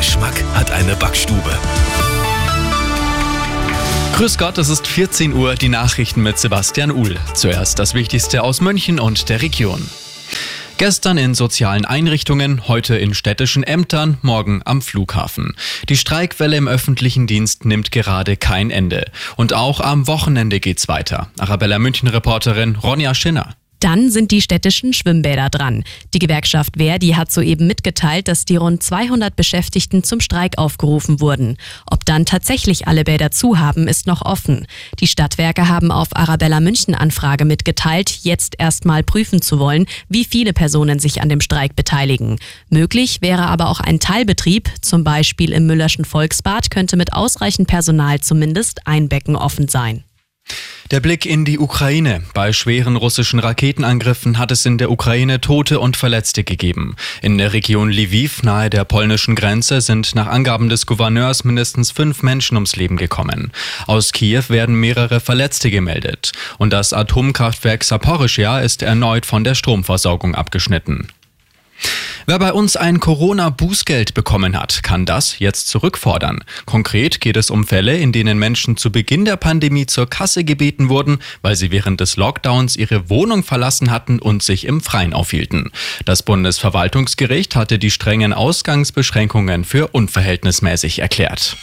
Geschmack hat eine Backstube. Grüß Gott, es ist 14 Uhr, die Nachrichten mit Sebastian Uhl. Zuerst das Wichtigste aus München und der Region. Gestern in sozialen Einrichtungen, heute in städtischen Ämtern, morgen am Flughafen. Die Streikwelle im öffentlichen Dienst nimmt gerade kein Ende. Und auch am Wochenende geht's weiter. Arabella München-Reporterin Ronja Schinner. Dann sind die städtischen Schwimmbäder dran. Die Gewerkschaft Verdi hat soeben mitgeteilt, dass die rund 200 Beschäftigten zum Streik aufgerufen wurden. Ob dann tatsächlich alle Bäder zu haben, ist noch offen. Die Stadtwerke haben auf Arabella München Anfrage mitgeteilt, jetzt erstmal prüfen zu wollen, wie viele Personen sich an dem Streik beteiligen. Möglich wäre aber auch ein Teilbetrieb, zum Beispiel im Müllerschen Volksbad könnte mit ausreichend Personal zumindest ein Becken offen sein. Der Blick in die Ukraine. Bei schweren russischen Raketenangriffen hat es in der Ukraine Tote und Verletzte gegeben. In der Region Lviv nahe der polnischen Grenze sind nach Angaben des Gouverneurs mindestens fünf Menschen ums Leben gekommen. Aus Kiew werden mehrere Verletzte gemeldet. Und das Atomkraftwerk Saporischja ist erneut von der Stromversorgung abgeschnitten. Wer bei uns ein Corona-Bußgeld bekommen hat, kann das jetzt zurückfordern. Konkret geht es um Fälle, in denen Menschen zu Beginn der Pandemie zur Kasse gebeten wurden, weil sie während des Lockdowns ihre Wohnung verlassen hatten und sich im Freien aufhielten. Das Bundesverwaltungsgericht hatte die strengen Ausgangsbeschränkungen für unverhältnismäßig erklärt.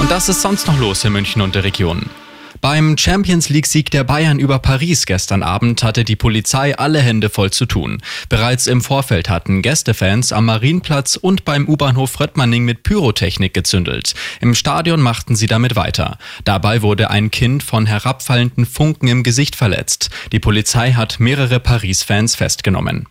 Und das ist sonst noch los in München und der Region. Beim Champions League-Sieg der Bayern über Paris gestern Abend hatte die Polizei alle Hände voll zu tun. Bereits im Vorfeld hatten Gästefans am Marienplatz und beim U-Bahnhof Röttmanning mit Pyrotechnik gezündelt. Im Stadion machten sie damit weiter. Dabei wurde ein Kind von herabfallenden Funken im Gesicht verletzt. Die Polizei hat mehrere Paris-Fans festgenommen.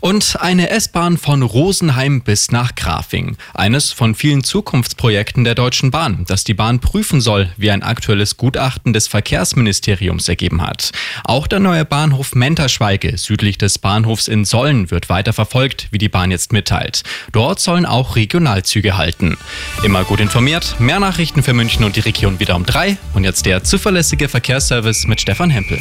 Und eine S-Bahn von Rosenheim bis nach Grafing. Eines von vielen Zukunftsprojekten der Deutschen Bahn, das die Bahn prüfen soll, wie ein aktuelles Gutachten des Verkehrsministeriums ergeben hat. Auch der neue Bahnhof Menterschweige südlich des Bahnhofs in Sollen wird weiter verfolgt, wie die Bahn jetzt mitteilt. Dort sollen auch Regionalzüge halten. Immer gut informiert, mehr Nachrichten für München und die Region wieder um drei. Und jetzt der zuverlässige Verkehrsservice mit Stefan Hempel.